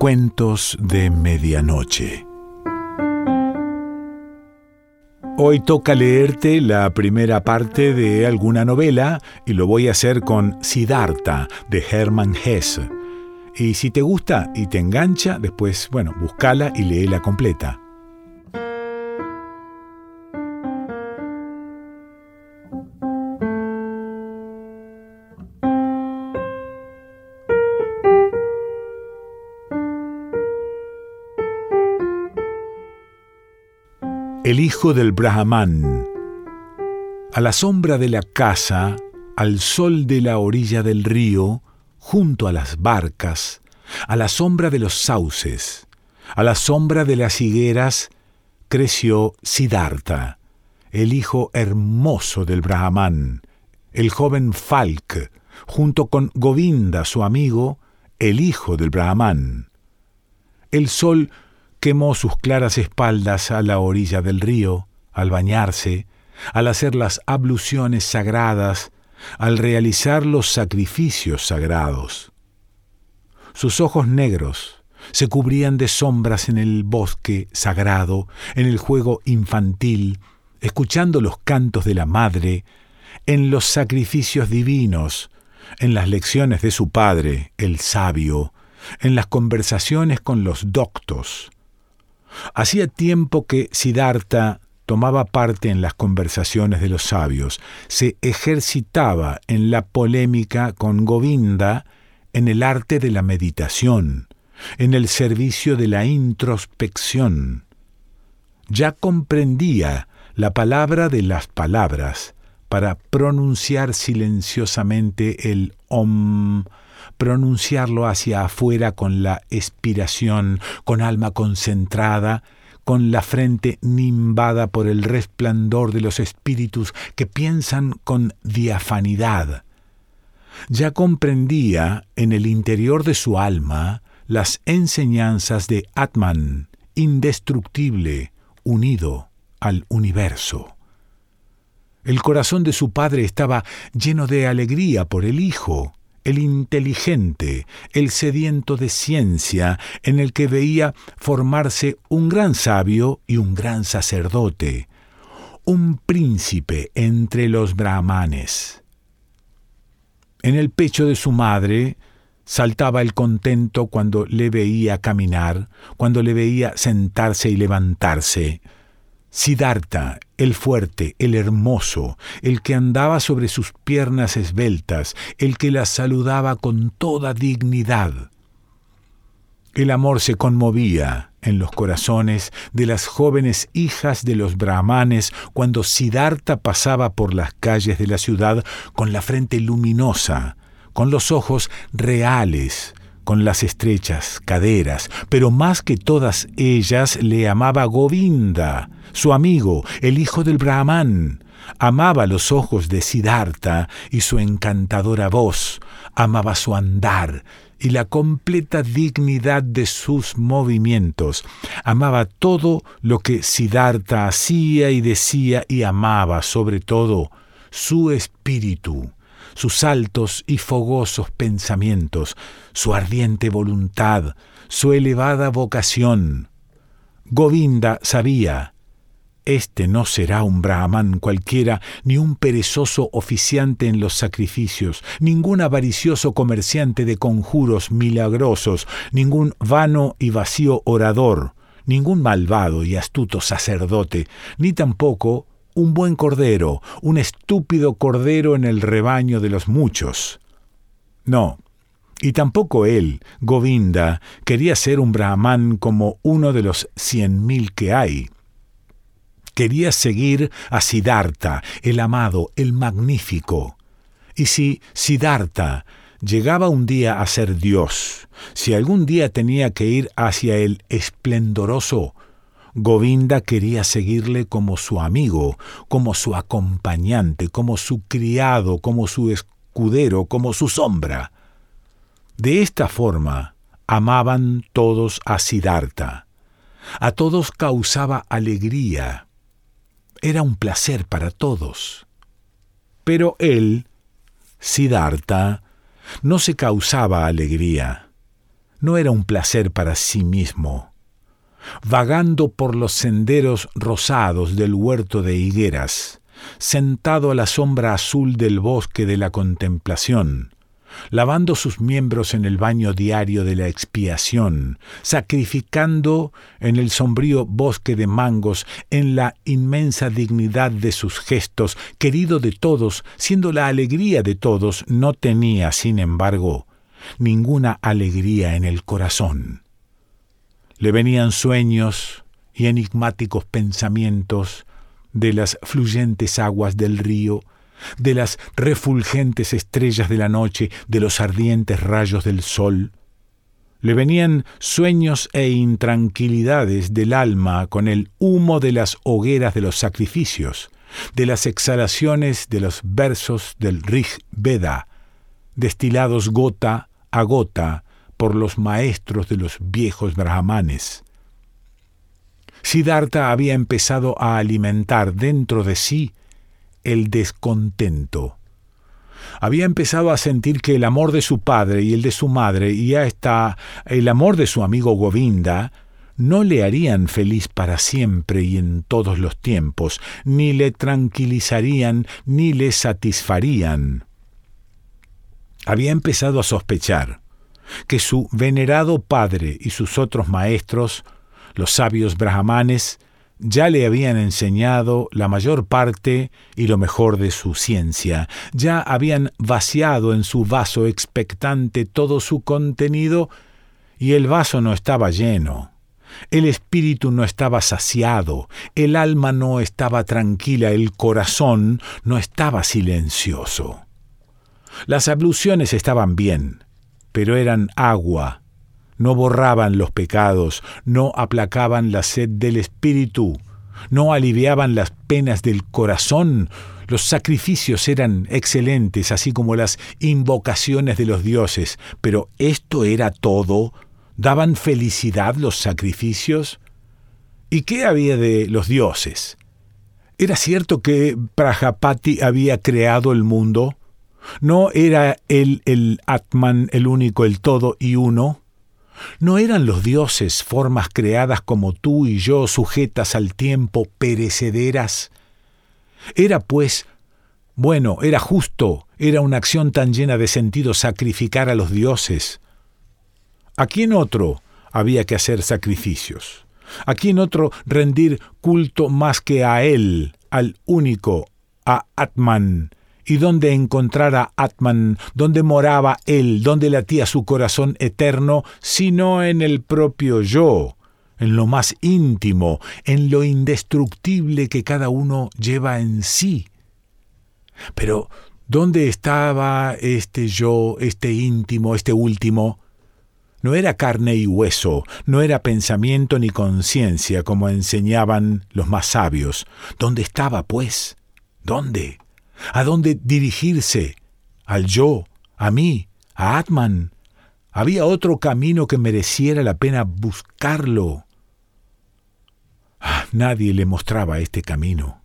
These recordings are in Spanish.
Cuentos de Medianoche. Hoy toca leerte la primera parte de alguna novela y lo voy a hacer con Siddhartha de Hermann Hesse. Y si te gusta y te engancha, después, bueno, búscala y léela completa. El hijo del Brahman. A la sombra de la casa, al sol de la orilla del río, junto a las barcas, a la sombra de los sauces, a la sombra de las higueras, creció Siddhartha, el hijo hermoso del Brahman, el joven Falk, junto con Govinda, su amigo, el hijo del Brahman. El sol quemó sus claras espaldas a la orilla del río, al bañarse, al hacer las abluciones sagradas, al realizar los sacrificios sagrados. Sus ojos negros se cubrían de sombras en el bosque sagrado, en el juego infantil, escuchando los cantos de la madre, en los sacrificios divinos, en las lecciones de su padre, el sabio, en las conversaciones con los doctos, Hacía tiempo que Siddhartha tomaba parte en las conversaciones de los sabios, se ejercitaba en la polémica con Govinda, en el arte de la meditación, en el servicio de la introspección. Ya comprendía la palabra de las palabras para pronunciar silenciosamente el Om pronunciarlo hacia afuera con la expiración, con alma concentrada, con la frente nimbada por el resplandor de los espíritus que piensan con diafanidad. Ya comprendía en el interior de su alma las enseñanzas de Atman, indestructible, unido al universo. El corazón de su padre estaba lleno de alegría por el Hijo, el inteligente, el sediento de ciencia, en el que veía formarse un gran sabio y un gran sacerdote, un príncipe entre los brahmanes. En el pecho de su madre saltaba el contento cuando le veía caminar, cuando le veía sentarse y levantarse. Siddhartha, el fuerte, el hermoso, el que andaba sobre sus piernas esbeltas, el que las saludaba con toda dignidad. El amor se conmovía en los corazones de las jóvenes hijas de los brahmanes cuando Siddhartha pasaba por las calles de la ciudad con la frente luminosa, con los ojos reales, con las estrechas caderas, pero más que todas ellas le amaba Govinda, su amigo, el hijo del Brahman. Amaba los ojos de Siddhartha y su encantadora voz, amaba su andar y la completa dignidad de sus movimientos. Amaba todo lo que Siddhartha hacía y decía y amaba sobre todo su espíritu sus altos y fogosos pensamientos, su ardiente voluntad, su elevada vocación. Govinda sabía, este no será un brahman cualquiera, ni un perezoso oficiante en los sacrificios, ningún avaricioso comerciante de conjuros milagrosos, ningún vano y vacío orador, ningún malvado y astuto sacerdote, ni tampoco un buen cordero, un estúpido cordero en el rebaño de los muchos. No, y tampoco él, Govinda, quería ser un brahman como uno de los cien mil que hay. Quería seguir a Siddhartha, el amado, el magnífico. Y si Siddhartha llegaba un día a ser Dios, si algún día tenía que ir hacia el esplendoroso, Govinda quería seguirle como su amigo, como su acompañante, como su criado, como su escudero, como su sombra. De esta forma amaban todos a Siddhartha. A todos causaba alegría. Era un placer para todos. Pero él, Siddhartha, no se causaba alegría no era un placer para sí mismo. Vagando por los senderos rosados del huerto de higueras, sentado a la sombra azul del bosque de la contemplación, lavando sus miembros en el baño diario de la expiación, sacrificando en el sombrío bosque de mangos, en la inmensa dignidad de sus gestos, querido de todos, siendo la alegría de todos, no tenía, sin embargo, ninguna alegría en el corazón. Le venían sueños y enigmáticos pensamientos de las fluyentes aguas del río, de las refulgentes estrellas de la noche, de los ardientes rayos del sol. Le venían sueños e intranquilidades del alma con el humo de las hogueras de los sacrificios, de las exhalaciones de los versos del Rig Veda, destilados gota a gota por los maestros de los viejos brahmanes. Siddhartha había empezado a alimentar dentro de sí el descontento. Había empezado a sentir que el amor de su padre y el de su madre y hasta el amor de su amigo Govinda no le harían feliz para siempre y en todos los tiempos, ni le tranquilizarían ni le satisfarían. Había empezado a sospechar que su venerado padre y sus otros maestros, los sabios brahmanes, ya le habían enseñado la mayor parte y lo mejor de su ciencia, ya habían vaciado en su vaso expectante todo su contenido y el vaso no estaba lleno. El espíritu no estaba saciado, el alma no estaba tranquila, el corazón no estaba silencioso. Las abluciones estaban bien, pero eran agua no borraban los pecados, no aplacaban la sed del espíritu, no aliviaban las penas del corazón, los sacrificios eran excelentes, así como las invocaciones de los dioses, pero esto era todo. ¿Daban felicidad los sacrificios? ¿Y qué había de los dioses? ¿Era cierto que Prajapati había creado el mundo? ¿No era él el Atman, el único, el todo y uno? ¿No eran los dioses formas creadas como tú y yo, sujetas al tiempo, perecederas? Era, pues, bueno, era justo, era una acción tan llena de sentido sacrificar a los dioses. ¿A quién otro había que hacer sacrificios? ¿A quién otro rendir culto más que a él, al único, a Atman, y dónde encontrar a Atman, dónde moraba él, dónde latía su corazón eterno, sino en el propio yo, en lo más íntimo, en lo indestructible que cada uno lleva en sí. Pero, ¿dónde estaba este yo, este íntimo, este último? No era carne y hueso, no era pensamiento ni conciencia, como enseñaban los más sabios. ¿Dónde estaba, pues? ¿Dónde? ¿A dónde dirigirse? ¿Al yo? ¿A mí? ¿A Atman? ¿Había otro camino que mereciera la pena buscarlo? Ah, nadie le mostraba este camino.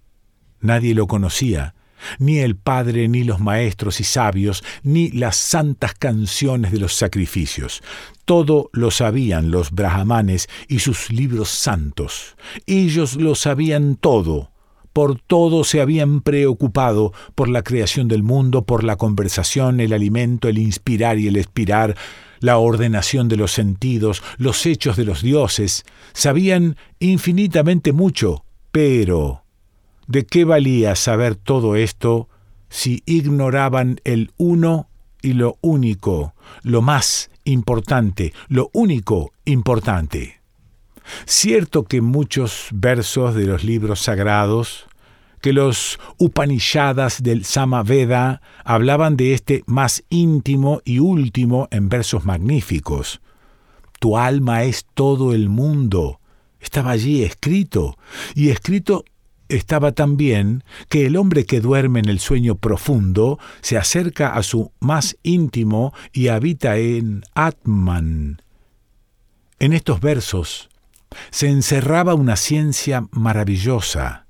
Nadie lo conocía, ni el Padre, ni los maestros y sabios, ni las santas canciones de los sacrificios. Todo lo sabían los brahmanes y sus libros santos. Ellos lo sabían todo por todo se habían preocupado, por la creación del mundo, por la conversación, el alimento, el inspirar y el expirar, la ordenación de los sentidos, los hechos de los dioses. Sabían infinitamente mucho, pero ¿de qué valía saber todo esto si ignoraban el uno y lo único, lo más importante, lo único importante? Cierto que muchos versos de los libros sagrados, que los Upanishadas del Samaveda hablaban de este más íntimo y último en versos magníficos. Tu alma es todo el mundo. Estaba allí escrito, y escrito estaba también que el hombre que duerme en el sueño profundo se acerca a su más íntimo y habita en Atman. En estos versos se encerraba una ciencia maravillosa.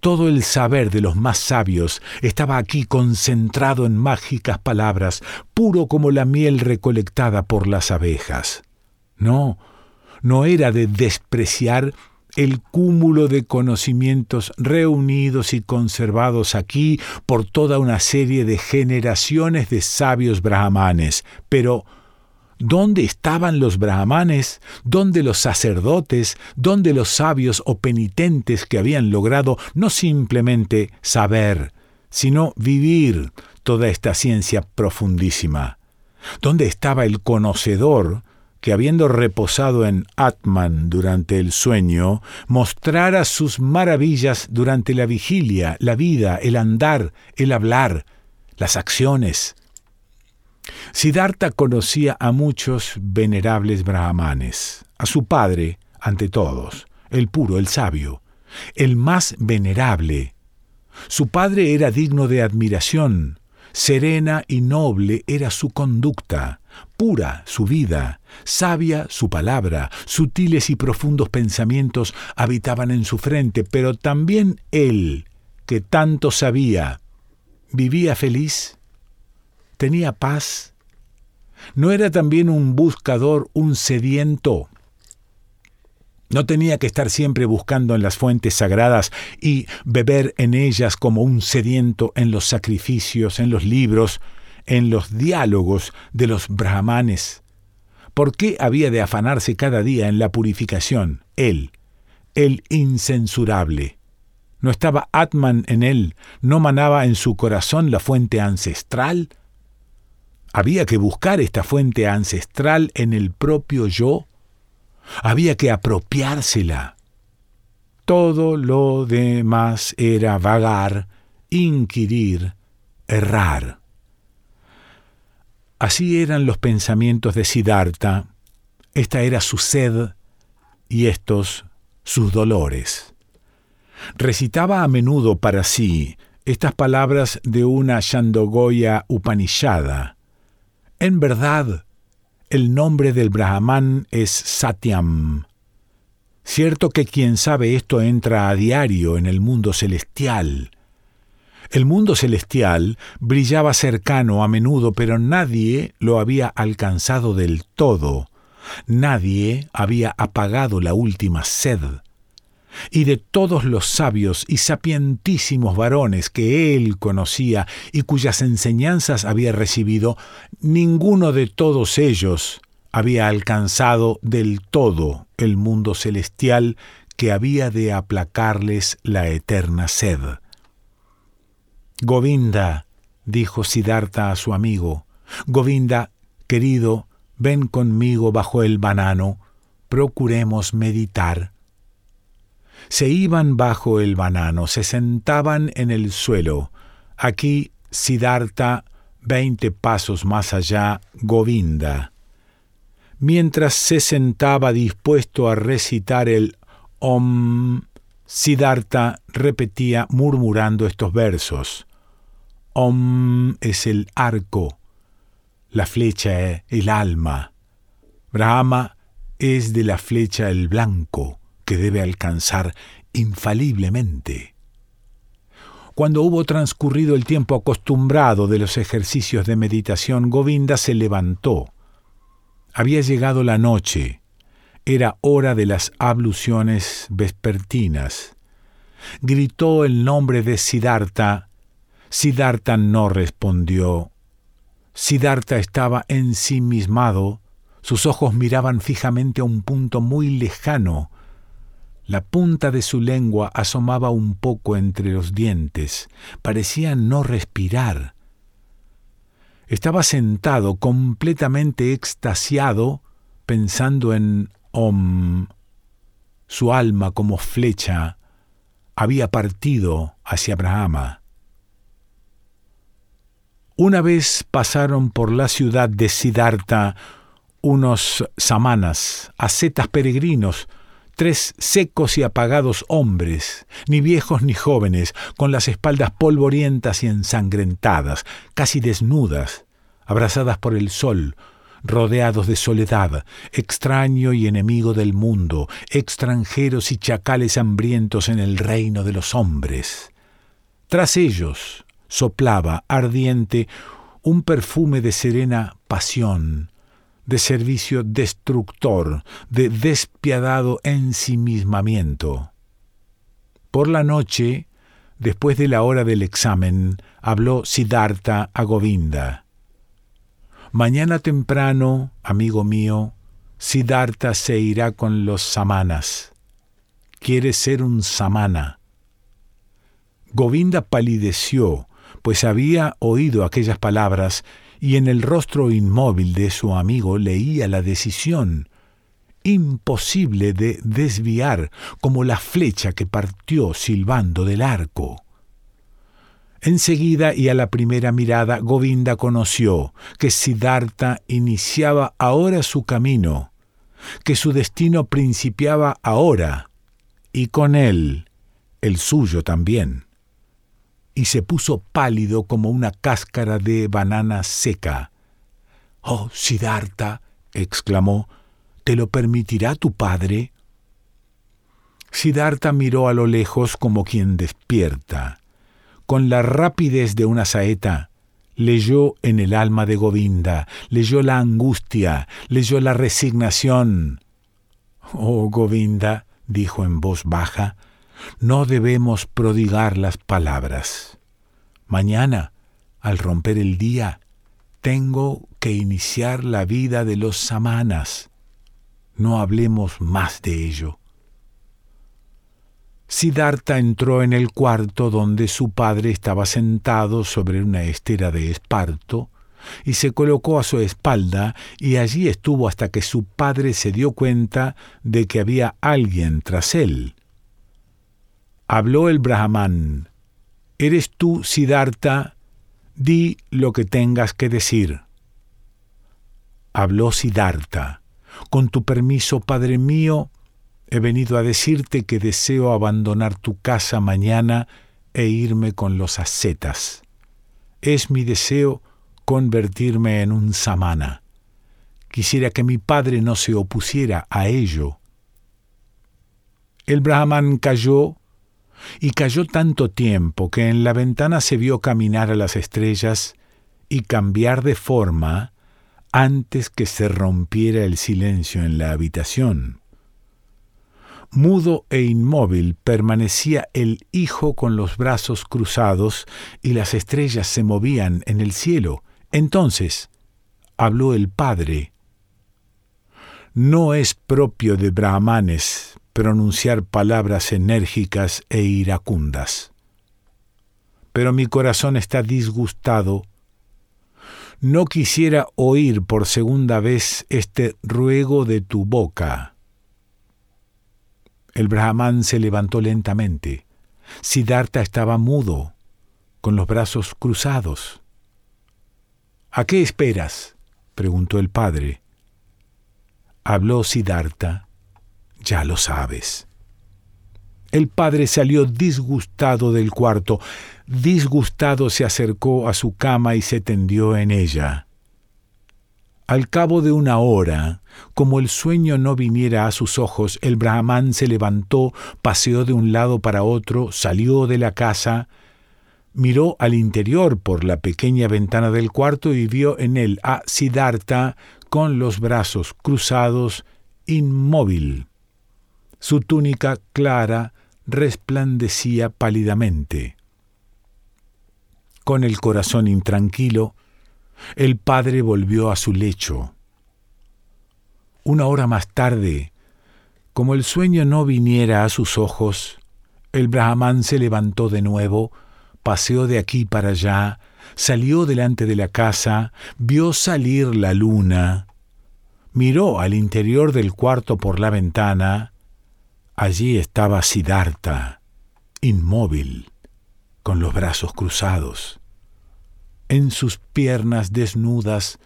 Todo el saber de los más sabios estaba aquí concentrado en mágicas palabras, puro como la miel recolectada por las abejas. No, no era de despreciar el cúmulo de conocimientos reunidos y conservados aquí por toda una serie de generaciones de sabios brahmanes, pero ¿Dónde estaban los brahmanes? ¿Dónde los sacerdotes? ¿Dónde los sabios o penitentes que habían logrado no simplemente saber, sino vivir toda esta ciencia profundísima? ¿Dónde estaba el conocedor que habiendo reposado en Atman durante el sueño, mostrara sus maravillas durante la vigilia, la vida, el andar, el hablar, las acciones? Siddhartha conocía a muchos venerables brahmanes, a su padre, ante todos, el puro, el sabio, el más venerable. Su padre era digno de admiración, serena y noble era su conducta, pura su vida, sabia su palabra, sutiles y profundos pensamientos habitaban en su frente, pero también él, que tanto sabía, vivía feliz tenía paz? ¿No era también un buscador, un sediento? No tenía que estar siempre buscando en las fuentes sagradas y beber en ellas como un sediento en los sacrificios, en los libros, en los diálogos de los brahmanes. ¿Por qué había de afanarse cada día en la purificación? Él, el incensurable. ¿No estaba Atman en él? ¿No manaba en su corazón la fuente ancestral? Había que buscar esta fuente ancestral en el propio yo. Había que apropiársela. Todo lo demás era vagar, inquirir, errar. Así eran los pensamientos de Siddhartha. Esta era su sed y estos sus dolores. Recitaba a menudo para sí estas palabras de una Shandogoya Upanishada en verdad, el nombre del Brahman es Satyam. Cierto que quien sabe esto entra a diario en el mundo celestial. El mundo celestial brillaba cercano a menudo, pero nadie lo había alcanzado del todo. Nadie había apagado la última sed y de todos los sabios y sapientísimos varones que él conocía y cuyas enseñanzas había recibido, ninguno de todos ellos había alcanzado del todo el mundo celestial que había de aplacarles la eterna sed. Govinda, dijo Siddhartha a su amigo, Govinda, querido, ven conmigo bajo el banano, procuremos meditar se iban bajo el banano, se sentaban en el suelo. Aquí Siddhartha, veinte pasos más allá, Govinda. Mientras se sentaba dispuesto a recitar el Om, Siddhartha repetía murmurando estos versos. Om es el arco, la flecha es el alma. Brahma es de la flecha el blanco debe alcanzar infaliblemente. Cuando hubo transcurrido el tiempo acostumbrado de los ejercicios de meditación, Govinda se levantó. Había llegado la noche. Era hora de las abluciones vespertinas. Gritó el nombre de Siddhartha. Siddhartha no respondió. Siddhartha estaba ensimismado. Sus ojos miraban fijamente a un punto muy lejano la punta de su lengua asomaba un poco entre los dientes, parecía no respirar. Estaba sentado completamente extasiado, pensando en Om. Su alma como flecha había partido hacia Brahma. Una vez pasaron por la ciudad de Siddhartha unos samanas, ascetas peregrinos, tres secos y apagados hombres, ni viejos ni jóvenes, con las espaldas polvorientas y ensangrentadas, casi desnudas, abrazadas por el sol, rodeados de soledad, extraño y enemigo del mundo, extranjeros y chacales hambrientos en el reino de los hombres. Tras ellos soplaba ardiente un perfume de serena pasión, de servicio destructor, de despiadado ensimismamiento. Por la noche, después de la hora del examen, habló Siddhartha a Govinda. Mañana temprano, amigo mío, Siddhartha se irá con los samanas. Quiere ser un samana. Govinda palideció, pues había oído aquellas palabras y en el rostro inmóvil de su amigo leía la decisión, imposible de desviar, como la flecha que partió silbando del arco. Enseguida y a la primera mirada, Govinda conoció que Siddhartha iniciaba ahora su camino, que su destino principiaba ahora, y con él el suyo también. Y se puso pálido como una cáscara de banana seca. Oh, Siddhartha, exclamó, ¿te lo permitirá tu padre? Siddhartha miró a lo lejos como quien despierta con la rapidez de una saeta, leyó en el alma de Govinda, leyó la angustia, leyó la resignación. Oh Govinda, dijo en voz baja, no debemos prodigar las palabras. Mañana, al romper el día, tengo que iniciar la vida de los samanas. No hablemos más de ello. Siddhartha entró en el cuarto donde su padre estaba sentado sobre una estera de esparto, y se colocó a su espalda, y allí estuvo hasta que su padre se dio cuenta de que había alguien tras él. Habló el brahman. ¿Eres tú, Siddhartha? Di lo que tengas que decir. Habló Siddhartha. Con tu permiso, padre mío, He venido a decirte que deseo abandonar tu casa mañana e irme con los ascetas. Es mi deseo convertirme en un samana. Quisiera que mi padre no se opusiera a ello. El brahman cayó y cayó tanto tiempo que en la ventana se vio caminar a las estrellas y cambiar de forma antes que se rompiera el silencio en la habitación. Mudo e inmóvil permanecía el Hijo con los brazos cruzados y las estrellas se movían en el cielo. Entonces habló el Padre. No es propio de brahmanes pronunciar palabras enérgicas e iracundas. Pero mi corazón está disgustado. No quisiera oír por segunda vez este ruego de tu boca el brahman se levantó lentamente. Siddhartha estaba mudo, con los brazos cruzados. ¿A qué esperas? preguntó el padre. Habló Siddhartha. Ya lo sabes. El padre salió disgustado del cuarto. Disgustado se acercó a su cama y se tendió en ella. Al cabo de una hora, como el sueño no viniera a sus ojos, el brahman se levantó, paseó de un lado para otro, salió de la casa, miró al interior por la pequeña ventana del cuarto y vio en él a Siddhartha con los brazos cruzados, inmóvil. Su túnica clara resplandecía pálidamente. Con el corazón intranquilo, el padre volvió a su lecho. Una hora más tarde, como el sueño no viniera a sus ojos, el brahman se levantó de nuevo, paseó de aquí para allá, salió delante de la casa, vio salir la luna, miró al interior del cuarto por la ventana. Allí estaba Siddhartha, inmóvil, con los brazos cruzados. En sus piernas desnudas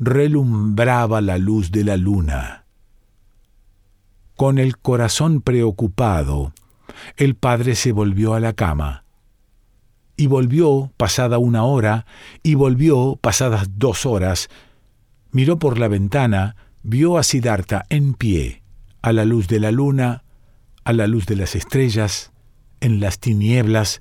relumbraba la luz de la luna. Con el corazón preocupado, el padre se volvió a la cama. Y volvió pasada una hora, y volvió pasadas dos horas. Miró por la ventana, vio a Siddhartha en pie, a la luz de la luna, a la luz de las estrellas, en las tinieblas,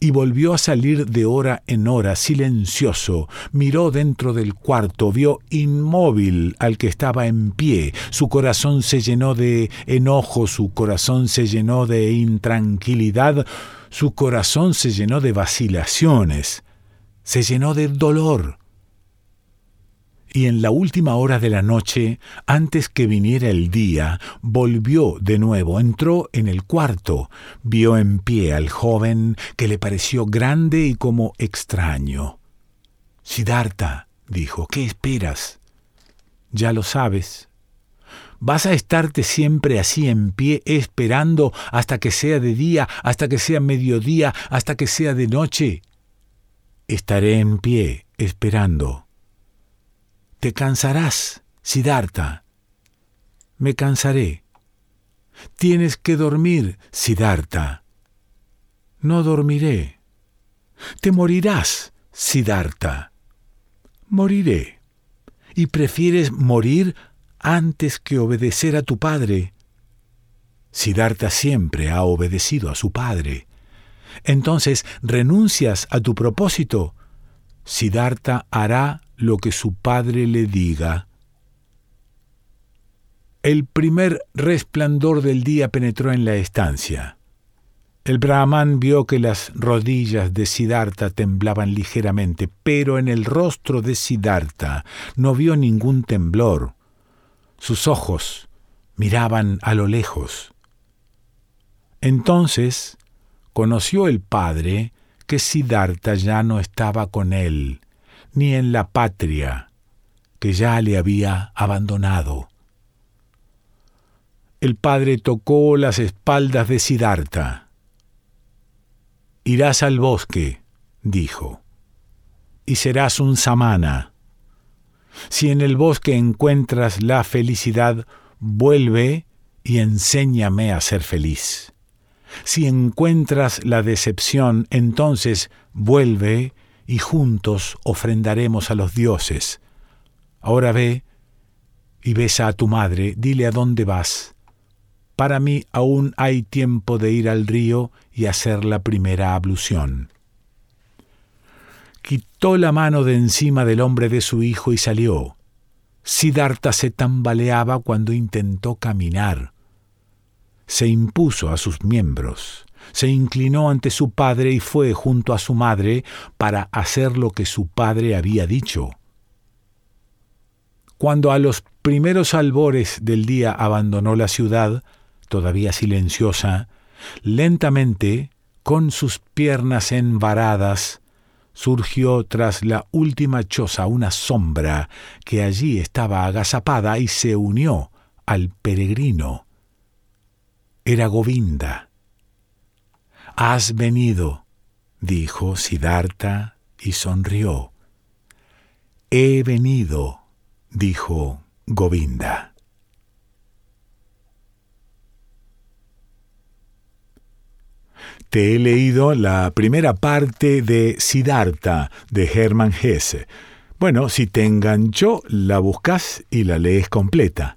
y volvió a salir de hora en hora, silencioso. Miró dentro del cuarto, vio inmóvil al que estaba en pie. Su corazón se llenó de enojo, su corazón se llenó de intranquilidad, su corazón se llenó de vacilaciones, se llenó de dolor y en la última hora de la noche, antes que viniera el día, volvió de nuevo, entró en el cuarto, vio en pie al joven que le pareció grande y como extraño. Siddhartha, dijo, ¿qué esperas? Ya lo sabes. ¿Vas a estarte siempre así en pie esperando hasta que sea de día, hasta que sea mediodía, hasta que sea de noche? Estaré en pie esperando te cansarás, Siddhartha. Me cansaré. Tienes que dormir, Siddhartha. No dormiré. Te morirás, Siddhartha. Moriré. Y prefieres morir antes que obedecer a tu padre. Siddhartha siempre ha obedecido a su padre. Entonces, ¿renuncias a tu propósito? Siddhartha hará lo que su padre le diga. El primer resplandor del día penetró en la estancia. El brahman vio que las rodillas de Siddhartha temblaban ligeramente, pero en el rostro de Siddhartha no vio ningún temblor. Sus ojos miraban a lo lejos. Entonces conoció el padre que Siddhartha ya no estaba con él, ni en la patria que ya le había abandonado. El padre tocó las espaldas de Siddhartha. Irás al bosque, dijo, y serás un samana. Si en el bosque encuentras la felicidad, vuelve y enséñame a ser feliz. Si encuentras la decepción, entonces vuelve y juntos ofrendaremos a los dioses. Ahora ve y besa a tu madre, dile a dónde vas. Para mí aún hay tiempo de ir al río y hacer la primera ablución. Quitó la mano de encima del hombre de su hijo y salió. Siddhartha se tambaleaba cuando intentó caminar. Se impuso a sus miembros se inclinó ante su padre y fue junto a su madre para hacer lo que su padre había dicho. Cuando a los primeros albores del día abandonó la ciudad, todavía silenciosa, lentamente, con sus piernas envaradas, surgió tras la última choza una sombra que allí estaba agazapada y se unió al peregrino. Era Govinda. Has venido, dijo Siddhartha y sonrió. He venido, dijo Govinda. Te he leído la primera parte de Siddhartha de Hermann Hesse. Bueno, si te enganchó, la buscas y la lees completa.